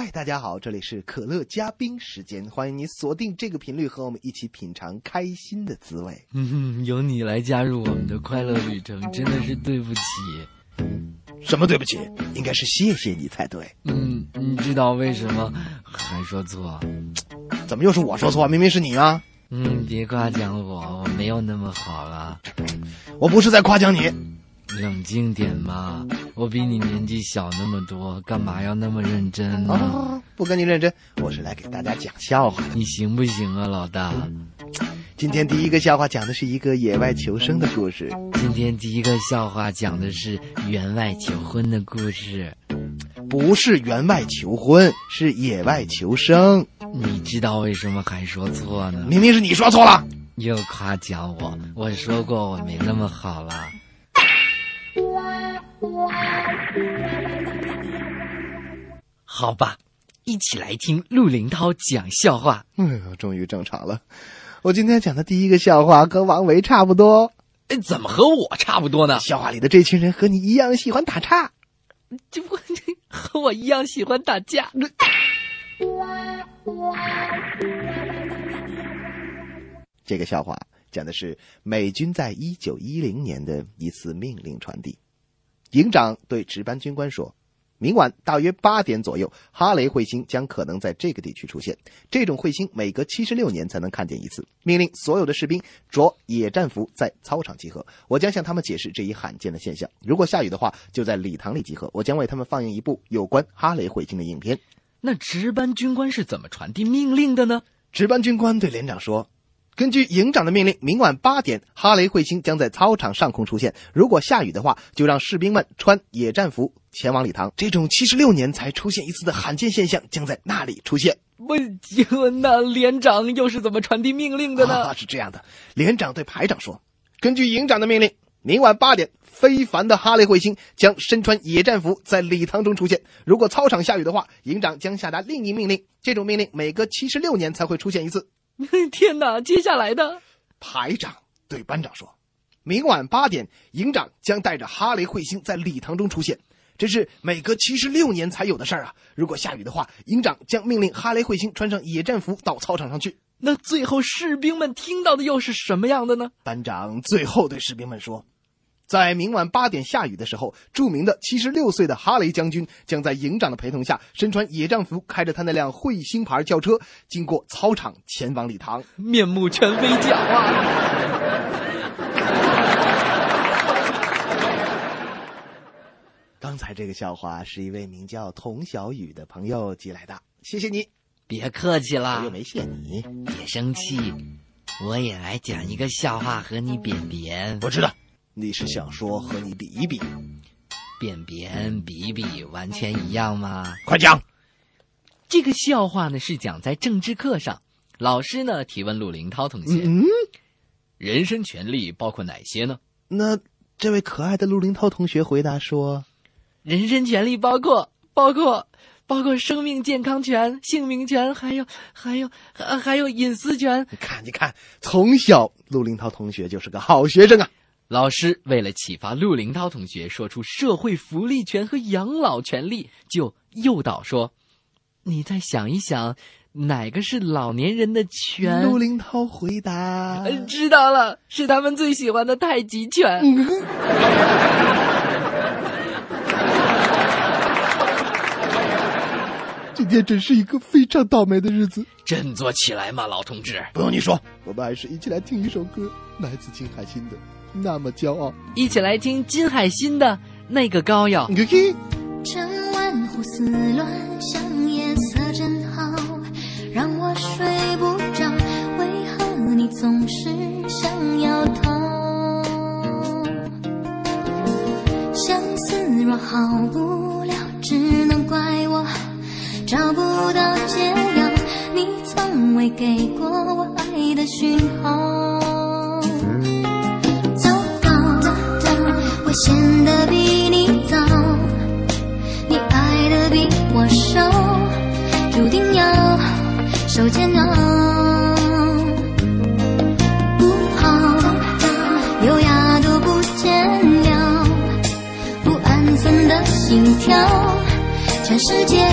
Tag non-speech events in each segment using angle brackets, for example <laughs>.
嗨，大家好，这里是可乐加冰时间，欢迎你锁定这个频率，和我们一起品尝开心的滋味。嗯，由你来加入我们的快乐旅程，真的是对不起。什么对不起？应该是谢谢你才对。嗯，你知道为什么还说错？怎么又是我说错？明明是你啊！嗯，别夸奖我，我没有那么好了。我不是在夸奖你。冷静点嘛，我比你年纪小那么多，干嘛要那么认真呢？不跟你认真，我是来给大家讲笑话。你行不行啊，老大？今天第一个笑话讲的是一个野外求生的故事。今天第一个笑话讲的是员外求婚的故事。不是员外求婚，是野外求生。你知道为什么还说错呢？明明是你说错了，又夸奖我。我说过我没那么好了。好吧，一起来听陆林涛讲笑话。哎呦，终于正常了。我今天讲的第一个笑话和王维差不多。哎，怎么和我差不多呢？笑话里的这群人和你一样喜欢打岔，就不和我一样喜欢打架。这个笑话讲的是美军在一九一零年的一次命令传递。营长对值班军官说：“明晚大约八点左右，哈雷彗星将可能在这个地区出现。这种彗星每隔七十六年才能看见一次。命令所有的士兵着野战服在操场集合。我将向他们解释这一罕见的现象。如果下雨的话，就在礼堂里集合。我将为他们放映一部有关哈雷彗星的影片。”那值班军官是怎么传递命令的呢？值班军官对连长说。根据营长的命令，明晚八点，哈雷彗星将在操场上空出现。如果下雨的话，就让士兵们穿野战服前往礼堂。这种七十六年才出现一次的罕见现象将在那里出现。问，那连长又是怎么传递命令的呢？是这样的，连长对排长说：“根据营长的命令，明晚八点，非凡的哈雷彗星将身穿野战服在礼堂中出现。如果操场下雨的话，营长将下达另一命令。这种命令每隔七十六年才会出现一次。” <laughs> 天哪！接下来的排长对班长说：“明晚八点，营长将带着哈雷彗星在礼堂中出现，这是每隔七十六年才有的事儿啊！如果下雨的话，营长将命令哈雷彗星穿上野战服到操场上去。那最后士兵们听到的又是什么样的呢？”班长最后对士兵们说。在明晚八点下雨的时候，著名的七十六岁的哈雷将军将在营长的陪同下，身穿野战服，开着他那辆彗星牌轿车，经过操场前往礼堂，面目全非讲啊！<laughs> 刚才这个笑话是一位名叫童小雨的朋友寄来的，谢谢你，别客气啦，我又没谢你，别生气，我也来讲一个笑话和你扁扁。我知道。你是想说和你比一比，便便比一比，完全一样吗？快讲。这个笑话呢是讲在政治课上，老师呢提问陆林涛同学：“嗯，人身权利包括哪些呢？”那这位可爱的陆林涛同学回答说：“人身权利包括包括包括生命健康权、姓名权，还有还有还还有隐私权。”你看，你看，从小陆林涛同学就是个好学生啊。老师为了启发陆林涛同学说出社会福利权和养老权利，就诱导说：“你再想一想，哪个是老年人的权？”陆林涛回答：“知道了，是他们最喜欢的太极拳。” <laughs> 今天真是一个非常倒霉的日子。振作起来嘛，老同志！不用你说，我们还是一起来听一首歌，来自金海心的。那么骄傲，一起来听金海心的那个膏药。趁晚胡思乱想，夜色真好，让我睡不着。为何你总是想要逃？相思若好不了，只能怪我。找不到解药，你从未给过我爱的讯号。显得比你早，你爱的比我少，注定要受煎熬。不好，优雅都不见了，不安分的心跳，全世界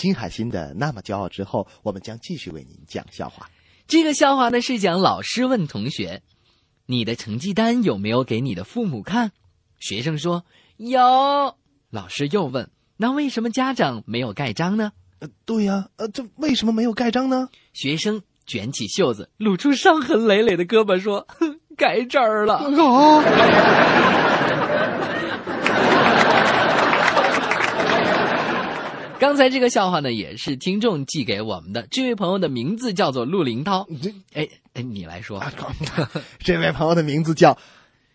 金海心的那么骄傲之后，我们将继续为您讲笑话。这个笑话呢是讲老师问同学：“你的成绩单有没有给你的父母看？”学生说：“有。”老师又问：“那为什么家长没有盖章呢呃，对呀，呃，这为什么没有盖章呢？？”学生卷起袖子，露出伤痕累累的胳膊说：“哼盖这儿了。哦，刚才这个笑话呢，也是听众寄给我们的。这位朋友的名字叫做陆林涛。这哎哎，你来说，<laughs> 这位朋友的名字叫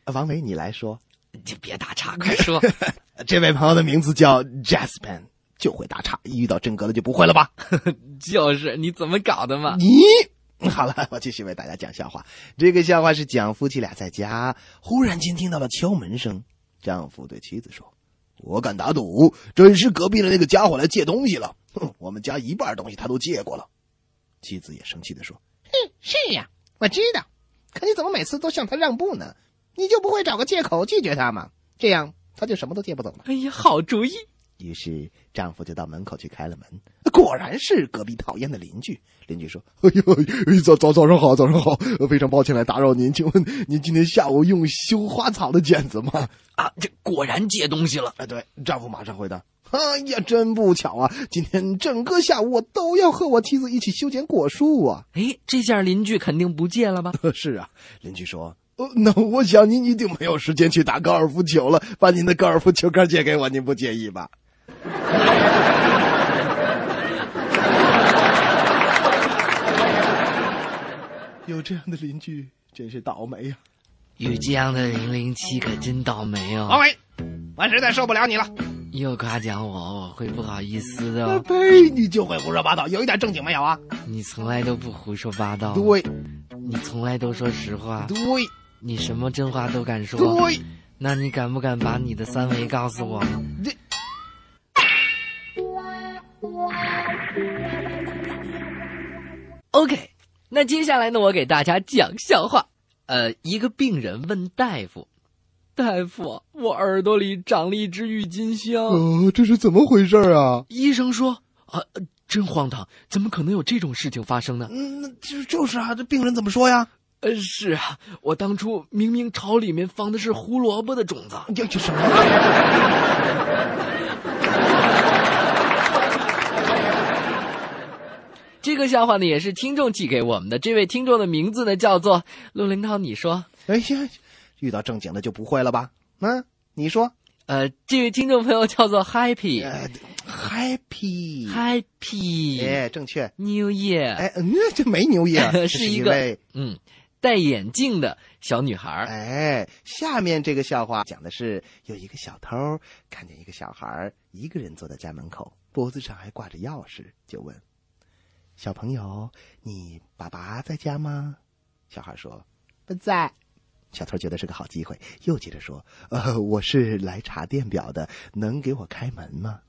呃王维，你来说。就别打岔，快说。<laughs> 这位朋友的名字叫 Jaspen，就会打岔，一遇到真格的就不会了吧？<laughs> 就是你怎么搞的嘛？你好了，我继续为大家讲笑话。这个笑话是讲夫妻俩在家，忽然间听到了敲门声。丈夫对妻子说：“我敢打赌，准是隔壁的那个家伙来借东西了。哼，我们家一半东西他都借过了。”妻子也生气的说：“哼，是呀，我知道，可你怎么每次都向他让步呢？你就不会找个借口拒绝他吗？这样他就什么都借不走了。哎呀，好主意！于是丈夫就到门口去开了门，果然是隔壁讨厌的邻居。邻居说：“哎呦，早早早上好，早上好，非常抱歉来打扰您，请问您今天下午用修花草的剪子吗？”啊，这果然借东西了。哎，对，丈夫马上回答：“哎呀，真不巧啊，今天整个下午我都要和我妻子一起修剪果树啊。”哎，这下邻居肯定不借了吧？是啊，邻居说。呃，那我想您一定没有时间去打高尔夫球了，把您的高尔夫球杆借给我，您不介意吧？<laughs> 有这样的邻居真是倒霉呀！有这样的零零七可真倒霉哦。王伟，我实在受不了你了，又夸奖我，我会不好意思的。呸！你就会胡说八道，有一点正经没有啊？你从来都不胡说八道。对，你从来都说实话。对。你什么真话都敢说？对，那你敢不敢把你的三围告诉我？这。OK，那接下来呢，我给大家讲笑话。呃，一个病人问大夫：“大夫，我耳朵里长了一只郁金香，呃，这是怎么回事啊？”医生说：“啊，真荒唐，怎么可能有这种事情发生呢？”嗯，那就就是啊，这病人怎么说呀？呃，是啊，我当初明明朝里面放的是胡萝卜的种子。要什么？这个笑话呢，也是听众寄给我们的。这位听众的名字呢，叫做陆林涛。你说？哎呀，遇到正经的就不会了吧？嗯，你说？呃，这位听众朋友叫做 Happy，Happy，Happy。哎，正确。New Year。哎，嗯，这没 New Year，<laughs> 是一个嗯。戴眼镜的小女孩哎，下面这个笑话讲的是有一个小偷看见一个小孩一个人坐在家门口，脖子上还挂着钥匙，就问：“小朋友，你爸爸在家吗？”小孩说：“不在。”小偷觉得是个好机会，又接着说：“呃，我是来查电表的，能给我开门吗？”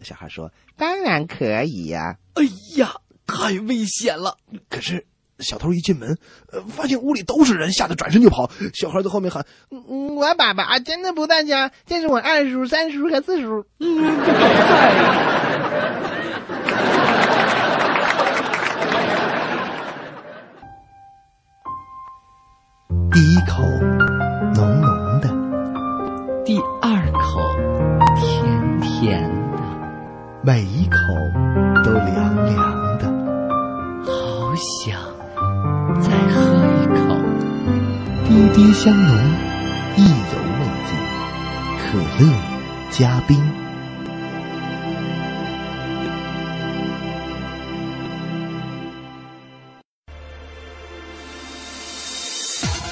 小孩说：“当然可以呀。”哎呀，太危险了！可是。小偷一进门，呃，发现屋里都是人，吓得转身就跑。小孩在后面喊：“嗯，我爸爸真的不在家，这是我二叔、三叔和四叔。”嗯，第一口浓浓的，第二口甜甜的，每一口都凉凉的，好想。再喝一口，滴滴香浓，意犹未尽。可乐加冰。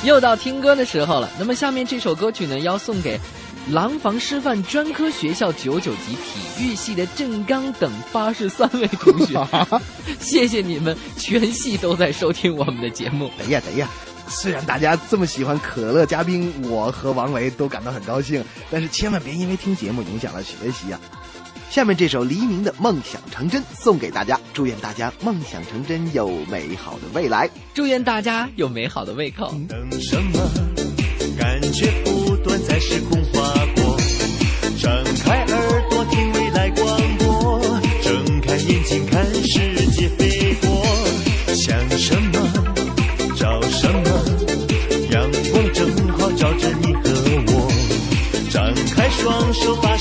又到听歌的时候了。那么下面这首歌曲呢，要送给。廊坊师范专科学校九九级体育系的郑刚等八十三位同学，<laughs> 谢谢你们，全系都在收听我们的节目。等呀等呀，虽然大家这么喜欢可乐嘉宾，我和王维都感到很高兴，但是千万别因为听节目影响了学习啊！下面这首黎明的《梦想成真》送给大家，祝愿大家梦想成真，有美好的未来，祝愿大家有美好的胃口。等什么？感觉不断在时空划过，张开耳朵听未来广播，睁开眼睛看世界飞过。想什么找什么，阳光正好照着你和我。张开双手把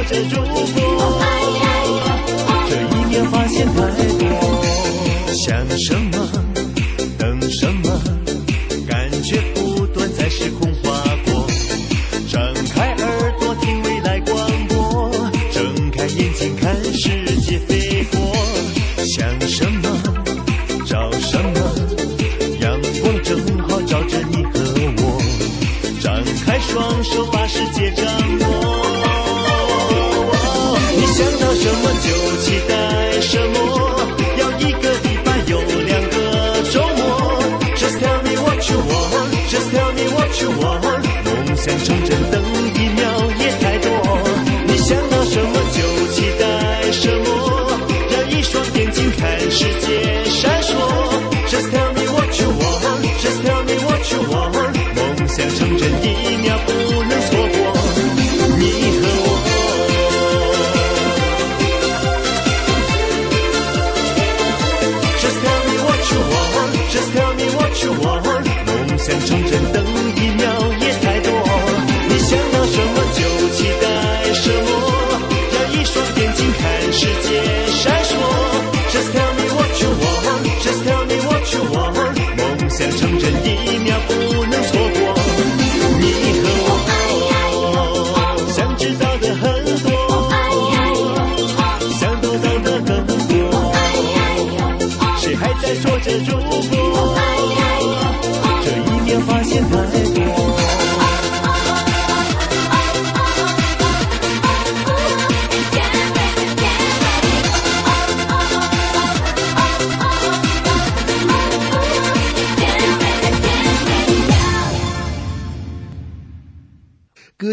说着如果？这一年发现太多，想什么，祝福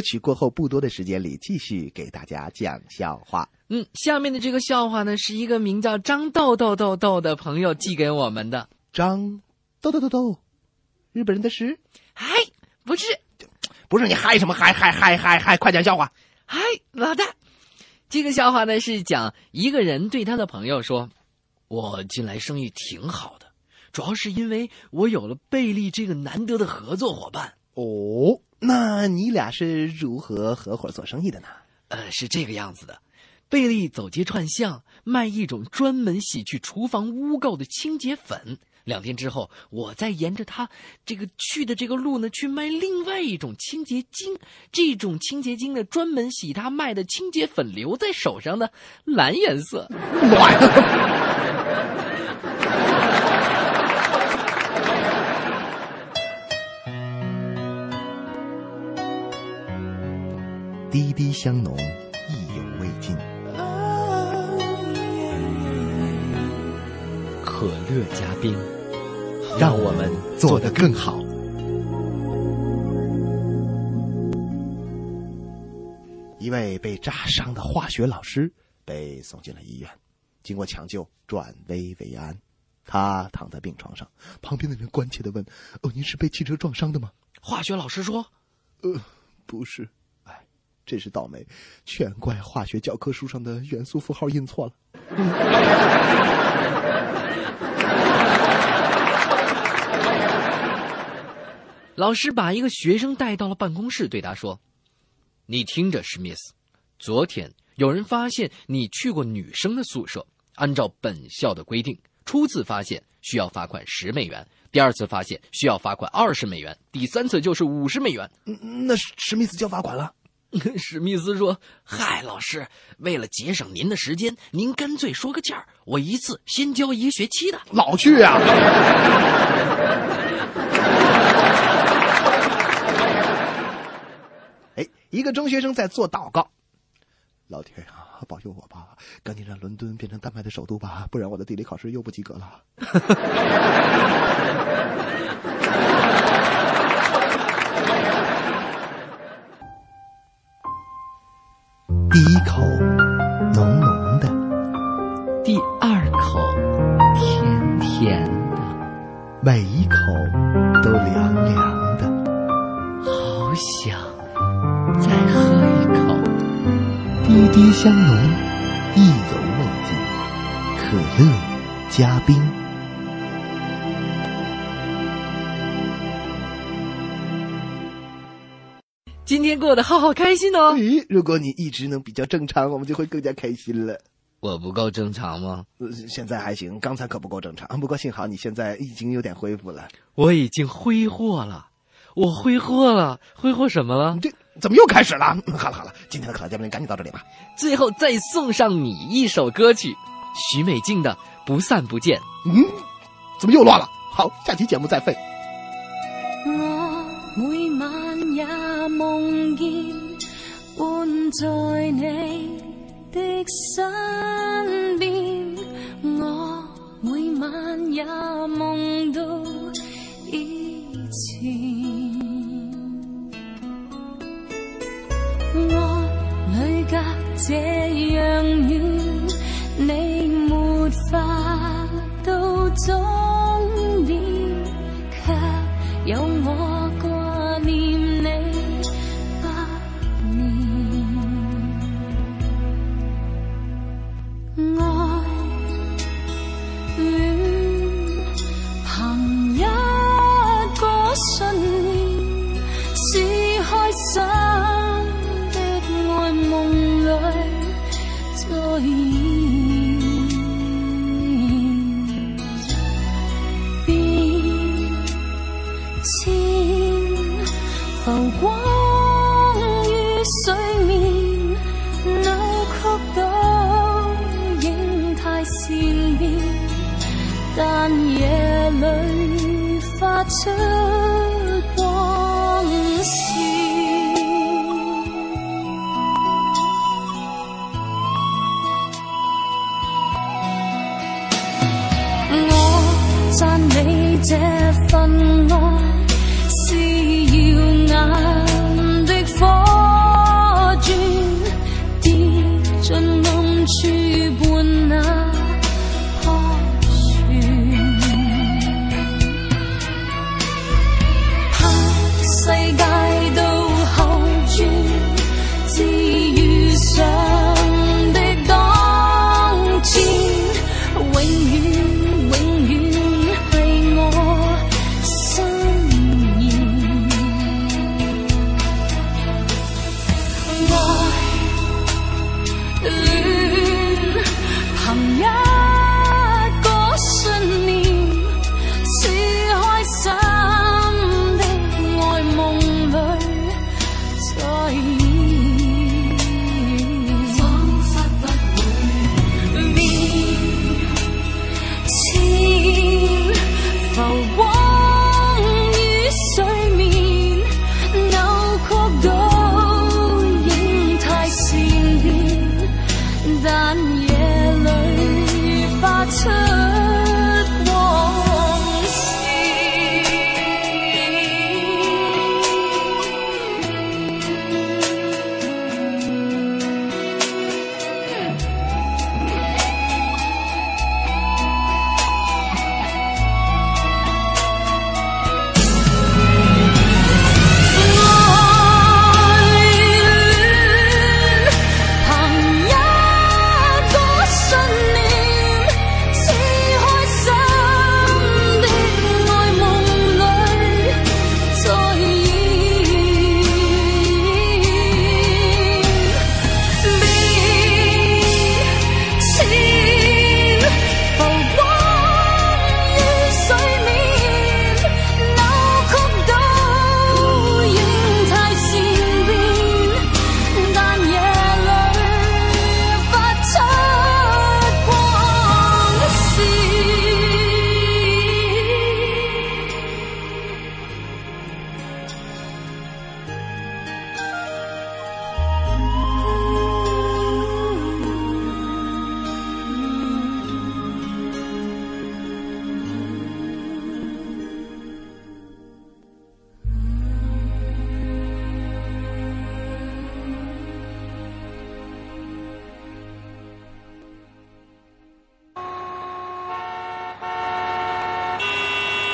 曲过后不多的时间里，继续给大家讲笑话。嗯，下面的这个笑话呢，是一个名叫张豆豆豆豆的朋友寄给我们的。张豆豆豆豆，日本人的诗，嗨，不是，不是你嗨什么嗨嗨嗨嗨嗨，快讲笑话。嗨，老大，这个笑话呢是讲一个人对他的朋友说：“我近来生意挺好的，主要是因为我有了贝利这个难得的合作伙伴。哦，那你俩是如何合伙做生意的呢？呃，是这个样子的，贝利走街串巷卖一种专门洗去厨房污垢的清洁粉。两天之后，我再沿着他这个去的这个路呢，去卖另外一种清洁精。这种清洁精呢，专门洗他卖的清洁粉留在手上的蓝颜色。滴滴香浓，意犹未尽。可乐加冰，让我们做得更好。一位被炸伤的化学老师被送进了医院，经过抢救，转危为安。他躺在病床上，旁边的人关切的问：“哦，您是被汽车撞伤的吗化学老师说？”“呃，不是。哎，真是倒霉，全怪化学教科书上的元素符号印错了。<laughs> ”老师把一个学生带到了办公室，对他说：“你听着，史密斯，昨天有人发现你去过女生的宿舍。按照本校的规定，初次发现需要罚款十美元，第二次发现需要罚款二十美元，第三次就是五十美元。嗯那史史密斯交罚款了。<laughs> 史密斯说：“嗨，老师，为了节省您的时间，您干脆说个价儿，我一次先交一个学期的。老去啊！<laughs> 哎，一个中学生在做祷告，老天啊，保佑我吧！赶紧让伦敦变成丹麦的首都吧，不然我的地理考试又不及格了。<laughs> 第一口浓浓的，第二口甜甜的，每一口都凉凉的。好想再喝一口。滴滴香浓，意犹未尽。可乐加冰。过得好好开心哦！咦，如果你一直能比较正常，我们就会更加开心了。我不够正常吗？呃现在还行，刚才可不够正常。不过幸好你现在已经有点恢复了。我已经挥霍了，我挥霍了，挥霍什么了你？这怎么又开始了？嗯 <laughs> 好了好了，今天的可乐嘉宾赶紧到这里吧。最后再送上你一首歌曲，许美静的《不散不见》。嗯，怎么又乱了？好，下期节目再会。伴在你的身边，我每晚也梦到以前，爱里隔这。你这份爱。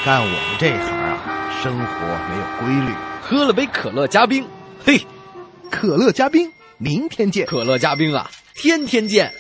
干我们这行啊生活没有规律。喝了杯可乐加冰。嘿可乐加冰明天见。可乐加冰啊天天见。